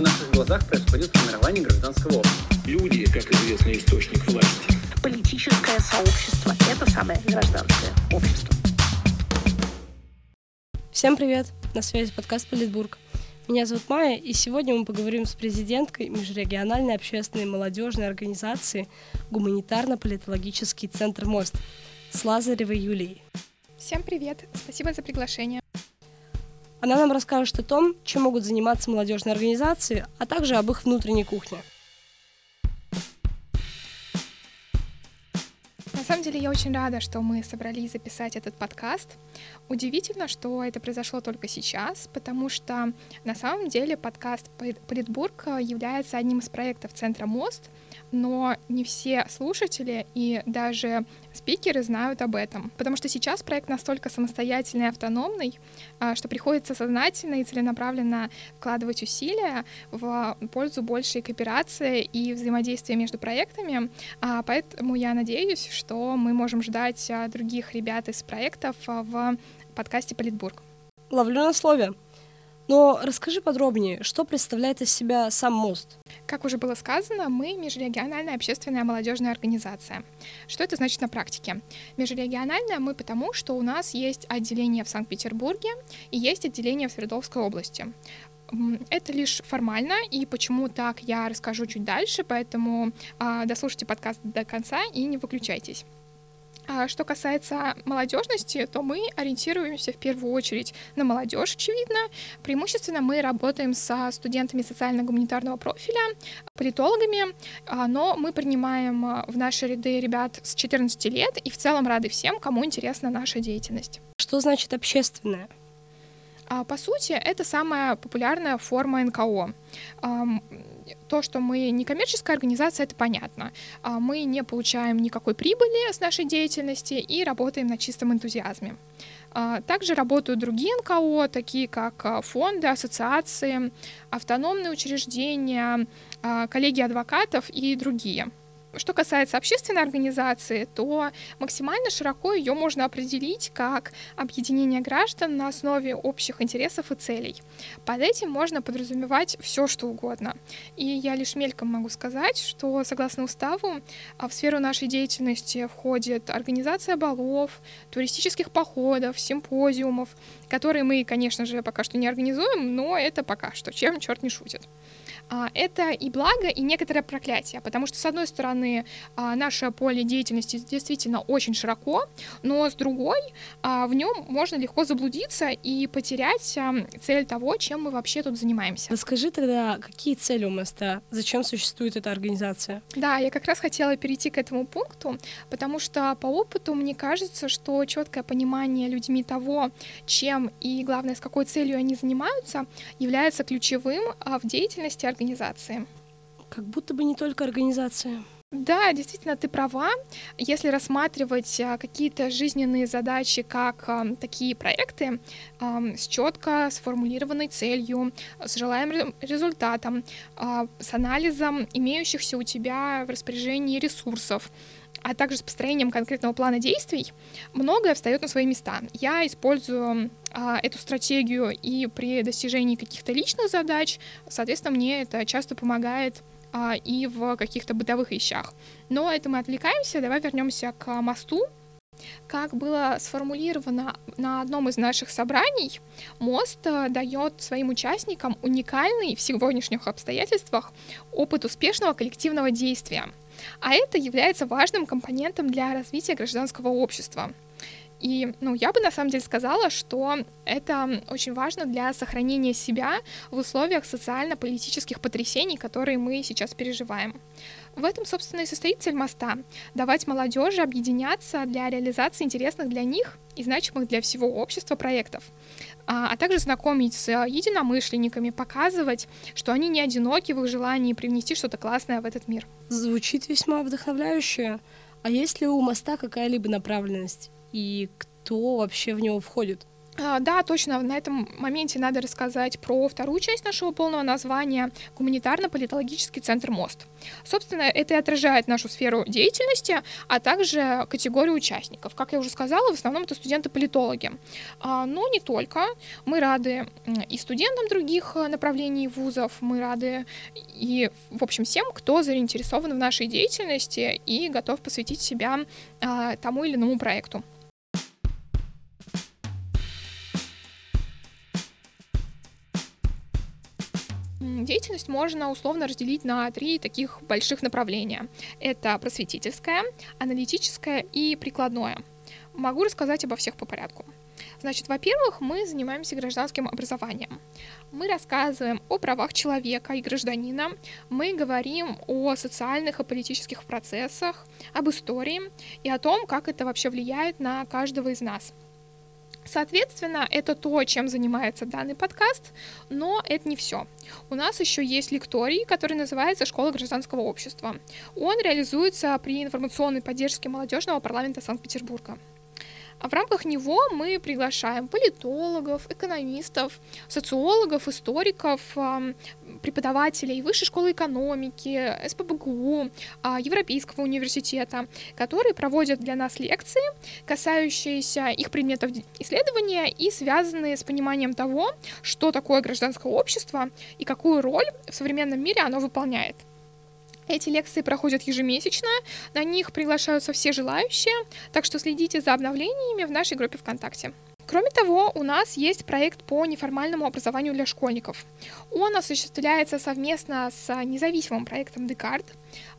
на наших глазах происходит формирование гражданского общества. Люди, как известный источник власти. Политическое сообщество – это самое гражданское общество. Всем привет! На связи подкаст «Политбург». Меня зовут Майя, и сегодня мы поговорим с президенткой межрегиональной общественной молодежной организации «Гуманитарно-политологический центр МОСТ» с Лазаревой Юлией. Всем привет! Спасибо за приглашение. Она нам расскажет о том, чем могут заниматься молодежные организации, а также об их внутренней кухне. Самом деле я очень рада, что мы собрались записать этот подкаст. Удивительно, что это произошло только сейчас, потому что на самом деле подкаст Политбург является одним из проектов Центра МОСТ, но не все слушатели и даже спикеры знают об этом, потому что сейчас проект настолько самостоятельный и автономный, а, что приходится сознательно и целенаправленно вкладывать усилия в пользу большей кооперации и взаимодействия между проектами, а, поэтому я надеюсь, что мы можем ждать а, других ребят из проектов в подкасте «Политбург». Ловлю на слове. Но расскажи подробнее, что представляет из себя сам мост? Как уже было сказано, мы межрегиональная общественная молодежная организация. Что это значит на практике? Межрегиональная мы потому, что у нас есть отделение в Санкт-Петербурге и есть отделение в Свердловской области. Это лишь формально, и почему так, я расскажу чуть дальше, поэтому э, дослушайте подкаст до конца и не выключайтесь. А что касается молодежности, то мы ориентируемся в первую очередь на молодежь, очевидно. Преимущественно мы работаем со студентами социально-гуманитарного профиля, политологами, а, но мы принимаем а, в наши ряды ребят с 14 лет и в целом рады всем, кому интересна наша деятельность. Что значит общественное? По сути, это самая популярная форма НКО то, что мы не коммерческая организация, это понятно. А мы не получаем никакой прибыли с нашей деятельности и работаем на чистом энтузиазме. А, также работают другие НКО, такие как а, фонды, ассоциации, автономные учреждения, коллеги адвокатов и другие. Что касается общественной организации, то максимально широко ее можно определить как объединение граждан на основе общих интересов и целей. Под этим можно подразумевать все, что угодно. И я лишь мельком могу сказать, что согласно уставу а, в сферу нашей деятельности входит организация балов, туристических походов, симпозиумов, которые мы, конечно же, пока что не организуем, но это пока что, чем черт не шутит. А, это и благо, и некоторое проклятие, потому что, с одной стороны, а, наше поле деятельности действительно очень широко, но с другой, а, в нем можно легко заблудиться и потерять цель того, чем мы вообще тут занимаемся. Расскажи тогда, какие цели у моста, зачем существует эта организация? Да, я как раз хотела перейти к этому пункту, потому что по опыту мне кажется, что четкое понимание людьми того, чем и, главное, с какой целью они занимаются, является ключевым в деятельности организации организации. Как будто бы не только организация. Да, действительно, ты права. Если рассматривать а, какие-то жизненные задачи как а, такие проекты а, с четко сформулированной целью, с желаемым результатом, с анализом имеющихся у тебя в распоряжении ресурсов, а также с построением конкретного плана действий, многое встает на свои места. Я использую а, эту стратегию и при достижении каких-то личных задач, соответственно, мне это часто помогает а, и в каких-то бытовых вещах. Но это мы отвлекаемся, давай вернемся к мосту. Как было сформулировано на одном из наших собраний, мост э, дает своим участникам уникальный в сегодняшних обстоятельствах опыт успешного коллективного действия — а это является важным компонентом для развития гражданского общества. И, ну, я бы на самом деле сказала, что это очень важно для сохранения себя в условиях социально-политических потрясений, которые мы сейчас переживаем. В этом, собственно, и состоит цель моста — давать молодежи объединяться для реализации интересных для них и значимых для всего общества проектов, а, а также знакомить с единомышленниками, показывать, что они не одиноки в их желании привнести что-то классное в этот мир. Звучит весьма вдохновляюще. А есть ли у моста какая-либо направленность? И кто вообще в него входит? А, Да, точно, на этом моменте надо рассказать про вторую часть нашего полного названия «Гуманитарно-политологический центр МОСТ». Собственно, это и отражает нашу сферу деятельности, а также категорию участников. Как я уже сказала, в основном это студенты-политологи. А, Но не только. Мы рады и студентам других э, направлений вузов, мы рады и, в общем, всем, кто заинтересован в нашей деятельности и готов посвятить себя а, тому или иному проекту. Деятельность можно условно разделить на три таких больших направления. Это просветительское, аналитическое и прикладное. Могу рассказать обо всех по порядку. Значит, во-первых, мы занимаемся гражданским образованием. Мы рассказываем о правах человека и гражданина, мы говорим о социальных и политических процессах, об истории и о том, как это вообще влияет на каждого из нас. Соответственно, это то, чем занимается данный подкаст, но это не все. У нас еще есть лекторий, который называется «Школа гражданского общества». Он реализуется при информационной поддержке молодежного парламента Санкт-Петербурга. А в рамках него мы приглашаем политологов, экономистов, социологов, историков, преподавателей Высшей школы экономики, СПБГУ, а, Европейского университета, которые проводят для нас лекции, касающиеся их предметов исследования и связанные с пониманием того, что такое гражданское общество и какую роль в современном мире оно выполняет. Эти лекции проходят ежемесячно, на них приглашаются все желающие, так что следите за обновлениями в нашей группе ВКонтакте. Кроме того, у нас есть проект по неформальному образованию для школьников. Он осуществляется совместно с независимым проектом Декарт.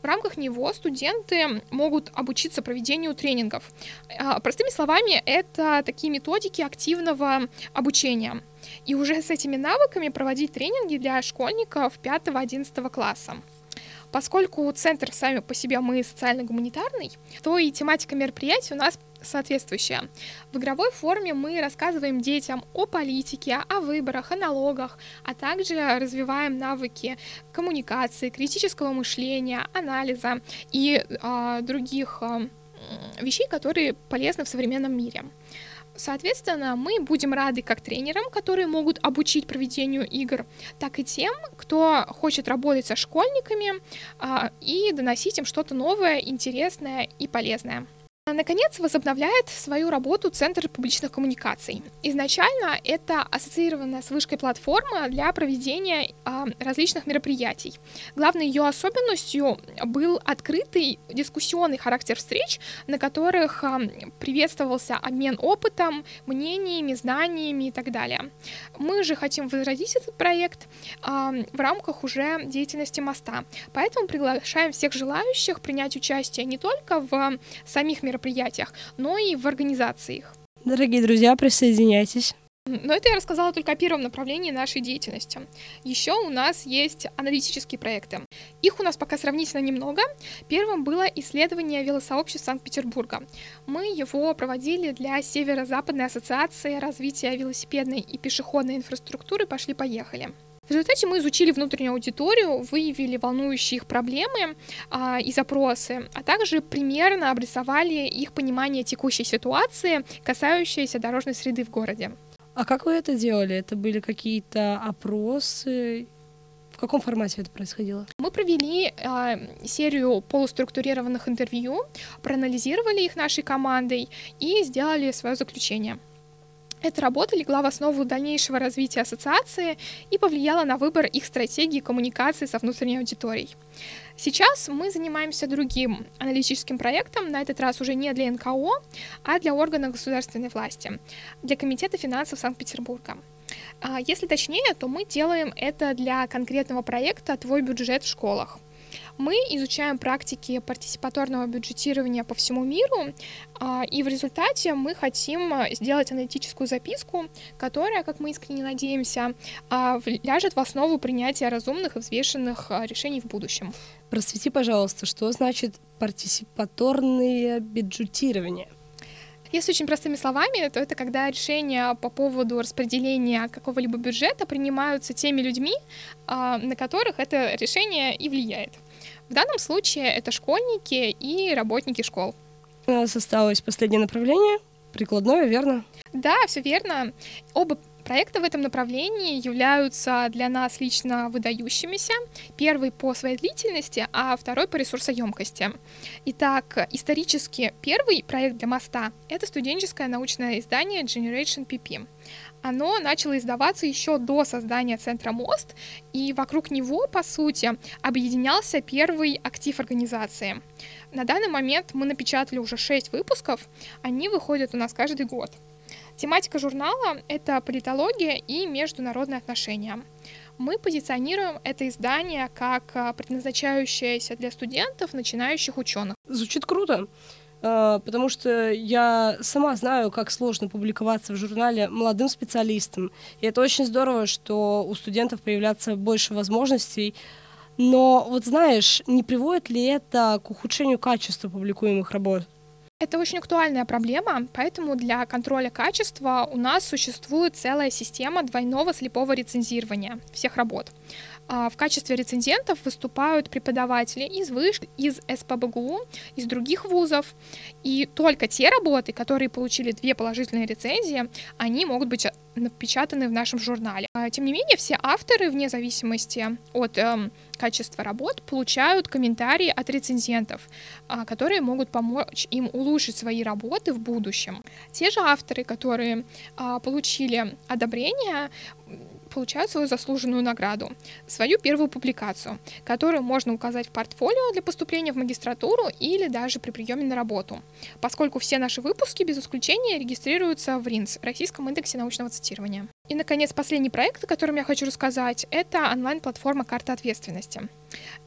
В рамках него студенты могут обучиться проведению тренингов. А, Простыми словами, это такие методики активного обучения. И уже с этими навыками проводить тренинги для школьников 5-11 класса. Поскольку центр сами по себе мы социально-гуманитарный, то и тематика мероприятий у нас соответствующая. В игровой форме мы рассказываем детям о политике, о выборах, о налогах, а также развиваем навыки коммуникации, критического мышления, анализа и а, других м, вещей, которые полезны в современном мире. Соответственно, мы будем рады как тренерам, которые могут обучить проведению игр, так и тем, кто хочет работать со школьниками а, и доносить им что-то новое, интересное и полезное. Наконец, возобновляет свою работу Центр публичных коммуникаций. Изначально это ассоциированная с вышкой платформа для проведения а, различных мероприятий. Главной ее особенностью был открытый дискуссионный характер встреч, на которых а, приветствовался обмен опытом, мнениями, знаниями и так далее. Мы же хотим возродить этот проект а, в рамках уже деятельности моста. Поэтому приглашаем всех желающих принять участие не только в самих мероприятиях, но и в организации их. Дорогие друзья, присоединяйтесь. Но это я рассказала только о первом направлении нашей деятельности. Еще у нас есть аналитические проекты. Их у нас пока сравнительно немного. Первым было исследование велосообществ Санкт-Петербурга. Мы его проводили для Северо-Западной ассоциации развития велосипедной и пешеходной инфраструктуры «Пошли-поехали». В результате мы изучили внутреннюю аудиторию, выявили волнующие их проблемы а, и запросы, а также примерно обрисовали их понимание текущей ситуации, касающейся дорожной среды в городе. А как вы это делали? Это были какие-то опросы? В каком формате это происходило? Мы провели а, серию полуструктурированных интервью, проанализировали их нашей командой и сделали свое заключение. Эта работа легла в основу дальнейшего развития ассоциации и повлияла на выбор их стратегии коммуникации со внутренней аудиторией. Сейчас мы занимаемся другим аналитическим проектом, на этот раз уже не для НКО, а для органов государственной власти, для Комитета финансов Санкт-Петербурга. А, Если точнее, то мы делаем это для конкретного проекта «Твой бюджет в школах». Мы изучаем практики партиципаторного бюджетирования по всему миру, а, и в результате мы хотим а, сделать аналитическую записку, которая, как мы искренне надеемся, а, ляжет в основу принятия разумных и взвешенных решений в будущем. Просвети, пожалуйста, что значит партиципаторное бюджетирование? Если очень простыми словами, то это когда решения по поводу распределения какого-либо бюджета принимаются теми людьми, на которых это решение и влияет. В данном случае это школьники и работники школ. У нас осталось последнее направление прикладное, верно? Да, все верно. Оба проекта в этом направлении являются для нас лично выдающимися. Первый по своей длительности, а второй по ресурсоемкости. Итак, исторически первый проект для моста — это студенческое научное издание Generation PP. Оно начало издаваться еще до создания Центра МОСТ, и вокруг него, по сути, объединялся первый актив организации. На данный момент мы напечатали уже шесть выпусков, они выходят у нас каждый год. Тематика журнала — это политология и международные отношения. Мы позиционируем это издание как а, предназначающееся для студентов, начинающих ученых. Звучит круто, а, потому что я сама знаю, как сложно публиковаться в журнале молодым специалистам. И это очень здорово, что у студентов появляется больше возможностей. Но вот знаешь, не приводит ли это к ухудшению качества публикуемых работ? Это очень актуальная проблема, поэтому для контроля качества у нас существует целая система двойного слепого рецензирования всех работ. А, в качестве рецензентов выступают преподаватели из ВЫШ, из СПБГУ, из других вузов. И только те работы, которые получили две положительные рецензии, они могут быть напечатаны в нашем журнале. А, тем не менее, все авторы, вне зависимости от эм, качества работ, получают комментарии от рецензентов, а, которые могут помочь им улучшить свои работы в будущем. Те же авторы, которые получили одобрение, получают свою заслуженную награду, свою первую публикацию, которую можно указать в портфолио для поступления в магистратуру или даже при приеме на работу, поскольку все наши выпуски без исключения регистрируются в РИНС, Российском индексе научного цитирования. И, наконец, последний проект, о котором я хочу рассказать, это онлайн-платформа «Карта ответственности».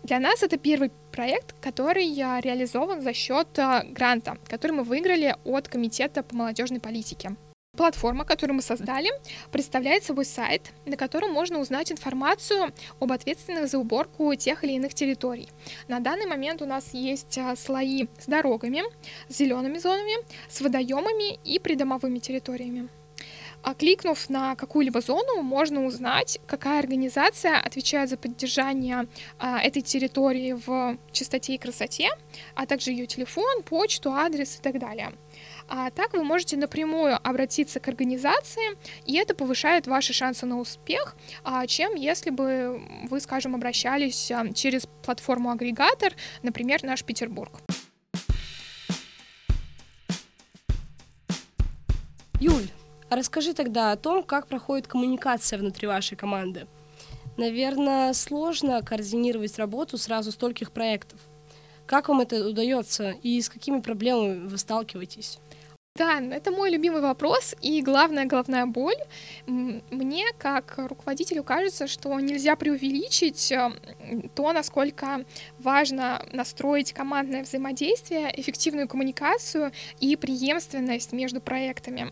Для нас это первый проект, который реализован за счет э, гранта, который мы выиграли от Комитета по молодежной политике. Платформа, которую мы создали, представляет собой сайт, на котором можно узнать информацию об ответственных за уборку тех или иных территорий. На данный момент у нас есть а, слои с дорогами, с зелеными зонами, с водоемами и придомовыми территориями. А кликнув на какую-либо зону, можно узнать, какая организация отвечает за поддержание а, этой территории в чистоте и красоте, а также ее телефон, почту, адрес и так далее. А так вы можете напрямую обратиться к организации, и это повышает ваши шансы на успех, а, чем если бы вы, скажем, обращались а, через платформу-агрегатор, например, наш Петербург. Расскажи тогда о том, как проходит коммуникация внутри вашей команды. Наверное, сложно координировать работу сразу стольких проектов. Как вам это удается и с какими проблемами вы сталкиваетесь? Да, это мой любимый вопрос и главная головная боль. Мне, как руководителю, кажется, что нельзя преувеличить э, то, насколько важно настроить командное взаимодействие, эффективную коммуникацию и преемственность между проектами.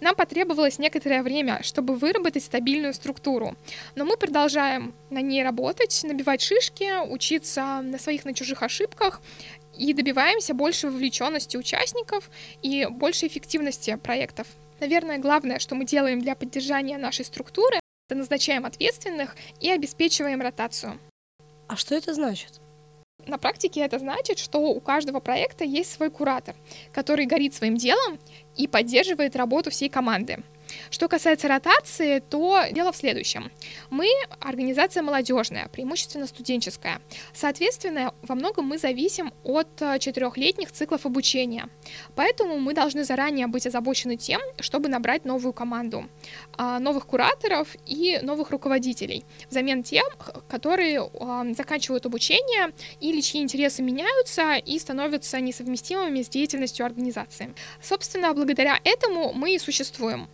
Нам потребовалось некоторое время, чтобы выработать стабильную структуру, но мы продолжаем на ней работать, набивать шишки, учиться на своих, на чужих ошибках и добиваемся большей вовлеченности участников и большей эффективности проектов. Наверное, главное, что мы делаем для поддержания нашей структуры, это назначаем ответственных и обеспечиваем ротацию. А что это значит? На практике это значит, что у каждого проекта есть свой куратор, который горит своим делом и поддерживает работу всей команды. Что касается ротации, то дело в следующем. Мы организация молодежная, преимущественно студенческая. Соответственно, во многом мы зависим от э, четырехлетних циклов обучения. Поэтому мы должны заранее быть озабочены тем, чтобы набрать новую команду, а, новых кураторов и новых руководителей, взамен тем, которые заканчивают обучение или чьи интересы меняются и становятся несовместимыми с деятельностью организации. Собственно, благодаря этому мы и существуем.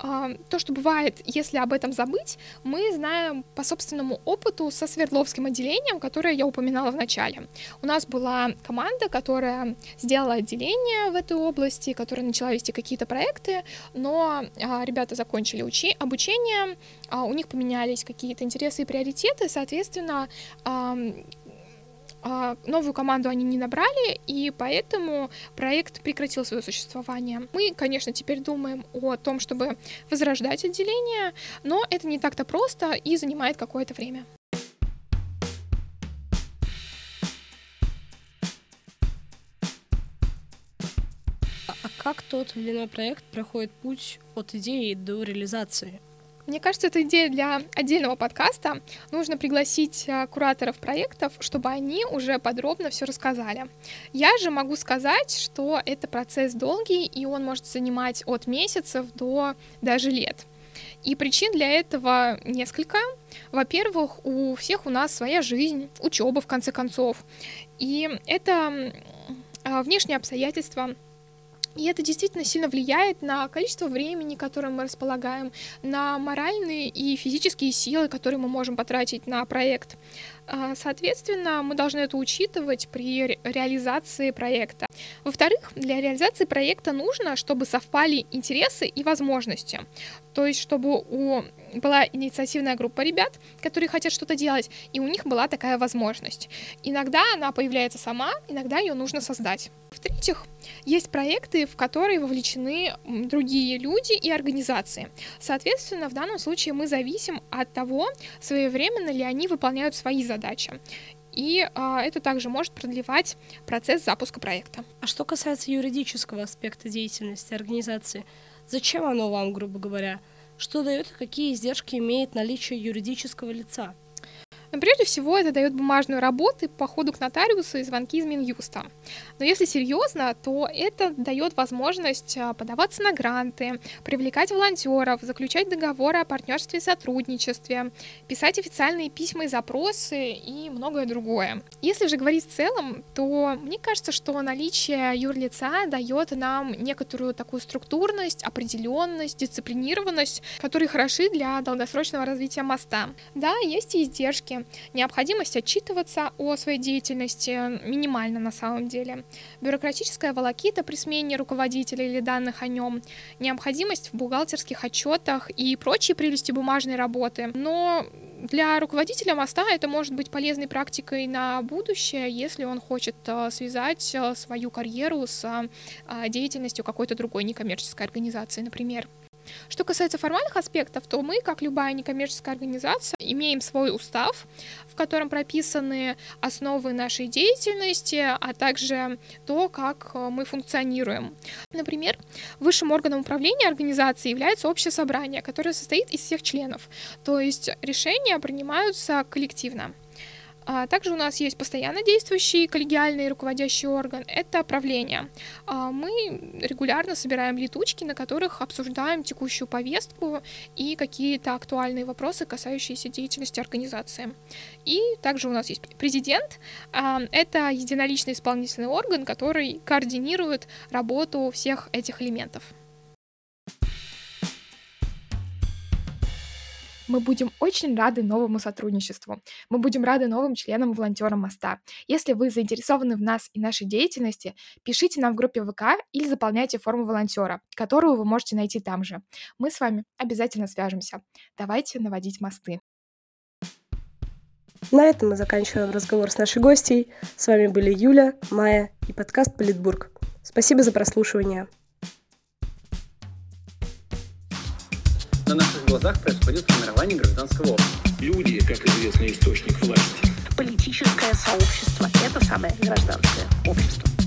А, то, что бывает, если об этом забыть, мы знаем по собственному опыту со Свердловским отделением, которое я упоминала в начале. У нас была команда, которая сделала отделение в этой области, которая начала вести какие-то проекты, но а, ребята закончили учи- обучение, а, у них поменялись какие-то интересы и приоритеты, соответственно, новую команду они не набрали, и поэтому проект прекратил свое существование. Мы, конечно, теперь думаем о том, чтобы возрождать отделение, но это не так-то просто и занимает какое-то время. А как тот или иной проект проходит путь от идеи до реализации? Мне кажется, это идея для отдельного подкаста. Нужно пригласить а, кураторов проектов, чтобы они уже подробно все рассказали. Я же могу сказать, что это процесс долгий, и он может занимать от месяцев до даже лет. И причин для этого несколько. Во-первых, у всех у нас своя жизнь, учеба в конце концов. И это а, внешние обстоятельства, и это действительно сильно влияет на количество времени, которым мы располагаем, на моральные и физические силы, которые мы можем потратить на проект. А, соответственно, мы должны это учитывать при реализации проекта. Во-вторых, для реализации проекта нужно, чтобы совпали интересы и возможности. То есть, чтобы у была инициативная группа ребят, которые хотят что-то делать, и у них была такая возможность. Иногда она появляется сама, иногда ее нужно создать. В-третьих, есть проекты, в которые вовлечены другие люди и организации. Соответственно, в данном случае мы зависим от того, своевременно ли они выполняют свои задачи. И а, это также может продлевать процесс запуска проекта. А что касается юридического аспекта деятельности организации, зачем оно вам, грубо говоря? Что дает и какие издержки имеет наличие юридического лица? Но прежде всего это дает бумажную работу, походу к нотариусу и звонки из Минюста. Но если серьезно, то это дает возможность а, подаваться на гранты, привлекать волонтеров, заключать договоры о партнерстве и сотрудничестве, писать официальные письма и запросы и многое другое. Если же говорить в целом, то мне кажется, что наличие юрлица дает нам некоторую такую структурность, определенность, дисциплинированность, которые хороши для долгосрочного развития моста. Да, есть и издержки, необходимость отчитываться о своей деятельности минимально на самом деле, бюрократическая волокита при смене руководителя или данных о нем, необходимость в бухгалтерских отчетах и прочие прелести бумажной работы. Но для руководителя моста это может быть полезной практикой на будущее, если он хочет э, связать э, свою карьеру с э, деятельностью какой-то другой некоммерческой организации, например. Что касается формальных аспектов, то мы, как любая некоммерческая организация, имеем свой устав, в котором прописаны основы нашей деятельности, а также то, как э, мы функционируем. Например, высшим органом управления организации является общее собрание, которое состоит из всех членов, то есть решения принимаются коллективно. А также у нас есть постоянно действующий коллегиальный руководящий орган, это правление. А мы регулярно собираем летучки, на которых обсуждаем текущую повестку и какие-то актуальные вопросы, касающиеся деятельности организации. И также у нас есть президент, а, это единоличный исполнительный орган, который координирует работу всех этих элементов. Мы будем очень рады новому сотрудничеству. Мы будем рады новым членам волонтерам моста. Если вы заинтересованы в нас и нашей деятельности, пишите нам в группе ВК или заполняйте форму волонтера, которую вы можете найти там же. Мы с вами обязательно свяжемся. Давайте наводить мосты. На этом мы заканчиваем разговор с нашей гостьей. С вами были Юля, Майя и подкаст Политбург. Спасибо за прослушивание. Глазах происходит формирование гражданского общества. Люди, как известный источник власти. Политическое сообщество – это самое гражданское общество.